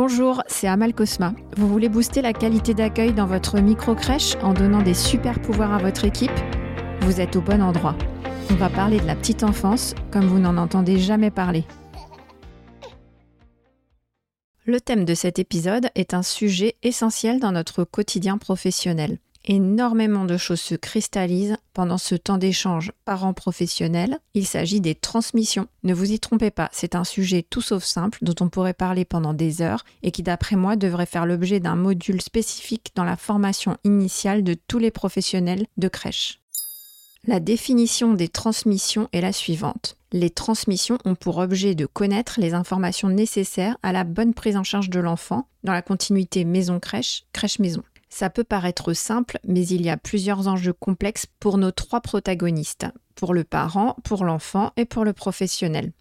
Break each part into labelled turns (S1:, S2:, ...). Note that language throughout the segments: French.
S1: Bonjour, c'est Amal Cosma. Vous voulez booster la qualité d'accueil dans votre micro-crèche en donnant des super pouvoirs à votre équipe? Vous êtes au bon endroit. On va parler de la petite enfance comme vous n'en entendez jamais parler. Le thème de cet épisode est un sujet essentiel dans notre quotidien professionnel énormément de choses se cristallisent pendant ce temps d'échange parents-professionnels. Il s'agit des transmissions. Ne vous y trompez pas, c'est un sujet tout sauf simple dont on pourrait parler pendant des heures et qui d'après moi devrait faire l'objet d'un module spécifique dans la formation initiale de tous les professionnels de crèche. La définition des transmissions est la suivante. Les transmissions ont pour objet de connaître les informations nécessaires à la bonne prise en charge de l'enfant dans la continuité maison-crèche, crèche-maison. Ça peut paraître simple, mais il y a plusieurs enjeux complexes pour nos trois protagonistes, pour le parent, pour l'enfant et pour le professionnel.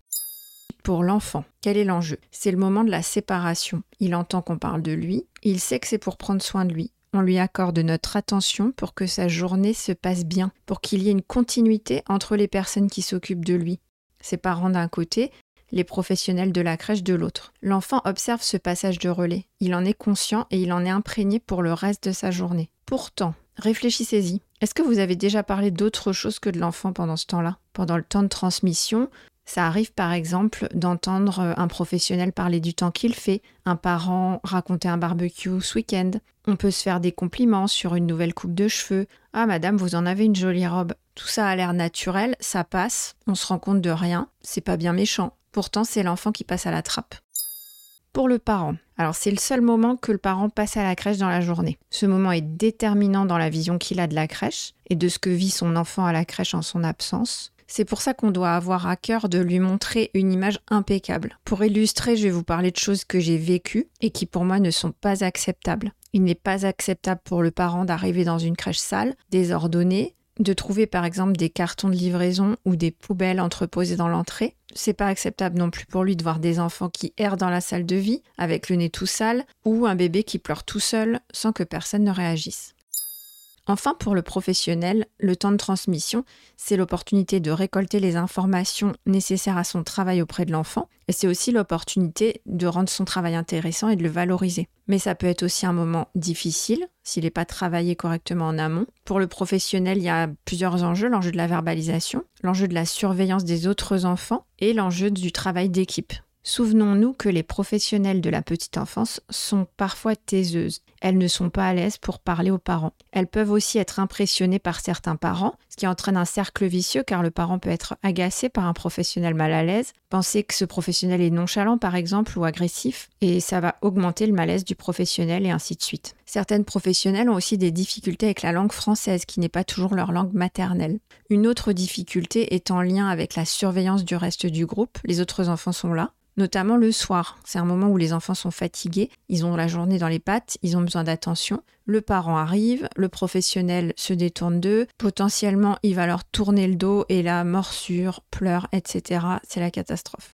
S1: Pour l'enfant, quel est l'enjeu? C'est le moment de la séparation. Il entend qu'on parle de lui, il sait que c'est pour prendre soin de lui. On lui accorde notre attention pour que sa journée se passe bien, pour qu'il y ait une continuité entre les personnes qui s'occupent de lui. Ses parents d'un côté, les professionnels de la crèche de l'autre. L'enfant observe ce passage de relais. Il en est conscient et il en est imprégné pour le reste de sa journée. Pourtant, réfléchissez-y. Est-ce que vous avez déjà parlé d'autre chose que de l'enfant pendant ce temps-là? Pendant le temps de transmission, ça arrive par exemple d'entendre un professionnel parler du temps qu'il fait, un parent raconter un barbecue ce week-end. On peut se faire des compliments sur une nouvelle coupe de cheveux. Ah madame, vous en avez une jolie robe. Tout ça a l'air naturel, ça passe, on se rend compte de rien, c'est pas bien méchant. Pourtant, c'est l'enfant qui passe à la trappe. Pour le parent, alors c'est le seul moment que le parent passe à la crèche dans la journée. Ce moment est déterminant dans la vision qu'il a de la crèche et de ce que vit son enfant à la crèche en son absence. C'est pour ça qu'on doit avoir à cœur de lui montrer une image impeccable. Pour illustrer, je vais vous parler de choses que j'ai vécues et qui pour moi ne sont pas acceptables. Il n'est pas acceptable pour le parent d'arriver dans une crèche sale, désordonnée, de trouver par exemple des cartons de livraison ou des poubelles entreposées dans l'entrée. C'est pas acceptable non plus pour lui de voir des enfants qui errent dans la salle de vie avec le nez tout sale ou un bébé qui pleure tout seul sans que personne ne réagisse. Enfin, pour le professionnel, le temps de transmission, c'est l'opportunité de récolter les informations nécessaires à son travail auprès de l'enfant, et c'est aussi l'opportunité de rendre son travail intéressant et de le valoriser. Mais ça peut être aussi un moment difficile s'il n'est pas travaillé correctement en amont. Pour le professionnel, il y a plusieurs enjeux, l'enjeu de la verbalisation, l'enjeu de la surveillance des autres enfants et l'enjeu du travail d'équipe. Souvenons-nous que les professionnels de la petite enfance sont parfois taiseuses. Elles ne sont pas à l'aise pour parler aux parents. Elles peuvent aussi être impressionnées par certains parents, qui entraîne un cercle vicieux car le parent peut être agacé par un professionnel mal à l'aise, penser que ce professionnel est nonchalant par exemple ou agressif, et ça va augmenter le malaise du professionnel et ainsi de suite. Certaines professionnelles ont aussi des difficultés avec la langue française qui n'est pas toujours leur langue maternelle. Une autre difficulté est en lien avec la surveillance du reste du groupe. Les autres enfants sont là, notamment le soir. C'est un moment où les enfants sont fatigués, ils ont la journée dans les pattes, ils ont besoin d'attention. Le parent arrive, le professionnel se détourne d'eux, potentiellement il va leur tourner le dos et la morsure, pleure, etc. C'est la catastrophe.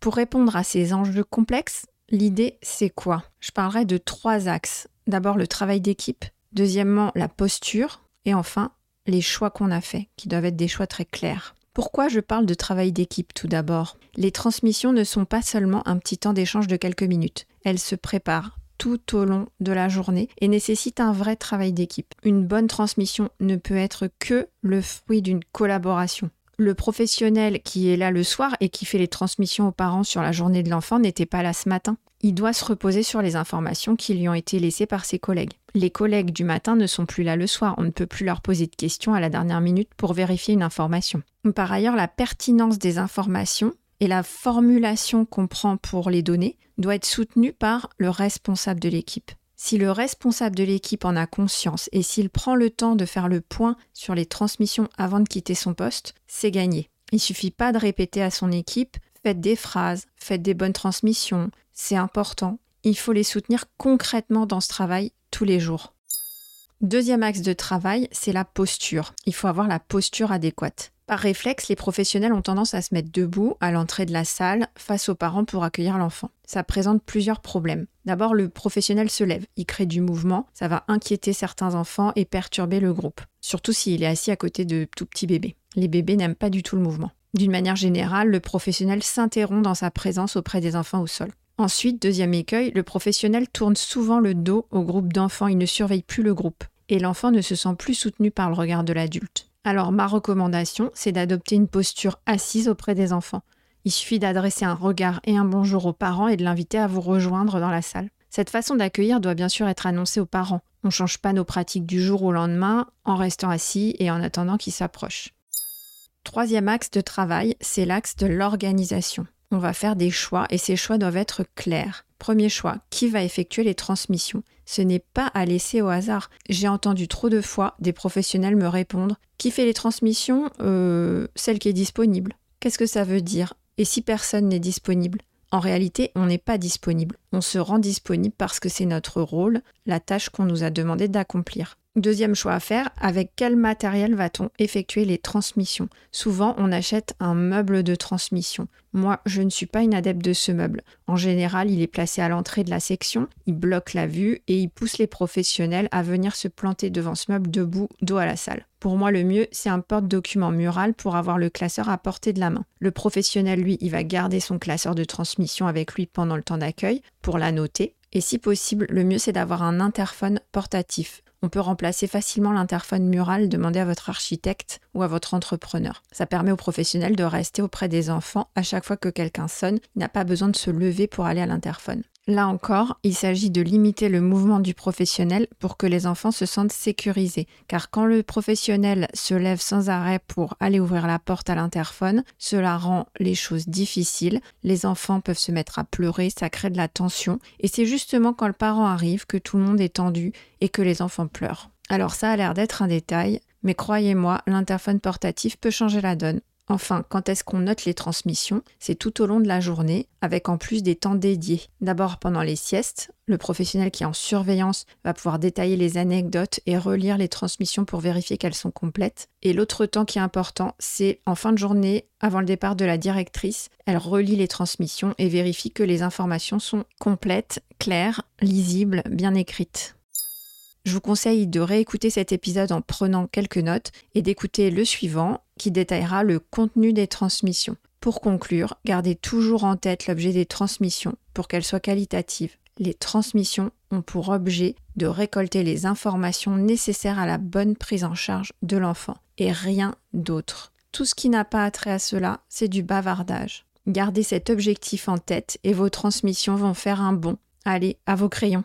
S1: Pour répondre à ces enjeux complexes, l'idée c'est quoi? Je parlerai de trois axes. D'abord le travail d'équipe, deuxièmement la posture, et enfin les choix qu'on a faits, qui doivent être des choix très clairs. Pourquoi je parle de travail d'équipe tout d'abord? Les transmissions ne sont pas seulement un petit temps d'échange de quelques minutes. Elles se préparent tout au long de la journée et nécessitent un vrai travail d'équipe. Une bonne transmission ne peut être que le fruit d'une collaboration. Le professionnel qui est là le soir et qui fait les transmissions aux parents sur la journée de l'enfant n'était pas là ce matin il doit se reposer sur les informations qui lui ont été laissées par ses collègues. Les collègues du matin ne sont plus là le soir, on ne peut plus leur poser de questions à la dernière minute pour vérifier une information. Par ailleurs, la pertinence des informations et la formulation qu'on prend pour les données doit être soutenue par le responsable de l'équipe. Si le responsable de l'équipe en a conscience et s'il prend le temps de faire le point sur les transmissions avant de quitter son poste, c'est gagné. Il suffit pas de répéter à son équipe faites des phrases, faites des bonnes transmissions, c'est important. Il faut les soutenir concrètement dans ce travail tous les jours. Deuxième axe de travail, c'est la posture. Il faut avoir la posture adéquate. Par réflexe, les professionnels ont tendance à se mettre debout à l'entrée de la salle face aux parents pour accueillir l'enfant. Ça présente plusieurs problèmes. D'abord, le professionnel se lève, il crée du mouvement, ça va inquiéter certains enfants et perturber le groupe, surtout s'il est assis à côté de tout petits bébés. Les bébés n'aiment pas du tout le mouvement. D'une manière générale, le professionnel s'interrompt dans sa présence auprès des enfants au sol. Ensuite, deuxième écueil, le professionnel tourne souvent le dos au groupe d'enfants, il ne surveille plus le groupe. Et l'enfant ne se sent plus soutenu par le regard de l'adulte. Alors ma recommandation, c'est d'adopter une posture assise auprès des enfants. Il suffit d'adresser un regard et un bonjour aux parents et de l'inviter à vous rejoindre dans la salle. Cette façon d'accueillir doit bien sûr être annoncée aux parents. On ne change pas nos pratiques du jour au lendemain en restant assis et en attendant qu'ils s'approchent. Troisième axe de travail, c'est l'axe de l'organisation. On va faire des choix et ces choix doivent être clairs. Premier choix, qui va effectuer les transmissions Ce n'est pas à laisser au hasard. J'ai entendu trop de fois des professionnels me répondre Qui fait les transmissions euh, Celle qui est disponible? Qu'est-ce que ça veut dire? Et si personne n'est disponible? En réalité, on n'est pas disponible. On se rend disponible parce que c'est notre rôle, la tâche qu'on nous a demandé d'accomplir. Deuxième choix à faire, avec quel matériel va-t-on effectuer les transmissions? Souvent, on achète un meuble de transmission. Moi, je ne suis pas une adepte de ce meuble. En général, il est placé à l'entrée de la section, il bloque la vue et il pousse les professionnels à venir se planter devant ce meuble debout, dos à la salle. Pour moi, le mieux, c'est un porte-document mural pour avoir le classeur à portée de la main. Le professionnel, lui, il va garder son classeur de transmission avec lui pendant le temps d'accueil pour la noter. Et si possible, le mieux, c'est d'avoir un interphone portatif. On peut remplacer facilement l'interphone mural demandé à votre architecte ou à votre entrepreneur. Ça permet aux professionnels de rester auprès des enfants à chaque fois que quelqu'un sonne. Il n'a pas besoin de se lever pour aller à l'interphone. Là encore, il s'agit de limiter le mouvement du professionnel pour que les enfants se sentent sécurisés. Car quand le professionnel se lève sans arrêt pour aller ouvrir la porte à l'interphone, cela rend les choses difficiles. Les enfants peuvent se mettre à pleurer, ça crée de la tension. Et c'est justement quand le parent arrive que tout le monde est tendu et que les enfants pleurent. Alors ça a l'air d'être un détail, mais croyez-moi, l'interphone portatif peut changer la donne. Enfin, quand est-ce qu'on note les transmissions? C'est tout au long de la journée, avec en plus des temps dédiés. D'abord pendant les siestes, le professionnel qui est en surveillance va pouvoir détailler les anecdotes et relire les transmissions pour vérifier qu'elles sont complètes. Et l'autre temps qui est important, c'est en fin de journée, avant le départ de la directrice, elle relit les transmissions et vérifie que les informations sont complètes, claires, lisibles, bien écrites. Je vous conseille de réécouter cet épisode en prenant quelques notes et d'écouter le suivant qui détaillera le contenu des transmissions. Pour conclure, gardez toujours en tête l'objet des transmissions pour qu'elles soient qualitatives. Les transmissions ont pour objet de récolter les informations nécessaires à la bonne prise en charge de l'enfant et rien d'autre. Tout ce qui n'a pas attrait à cela, c'est du bavardage. Gardez cet objectif en tête et vos transmissions vont faire un bond. Allez, à vos crayons.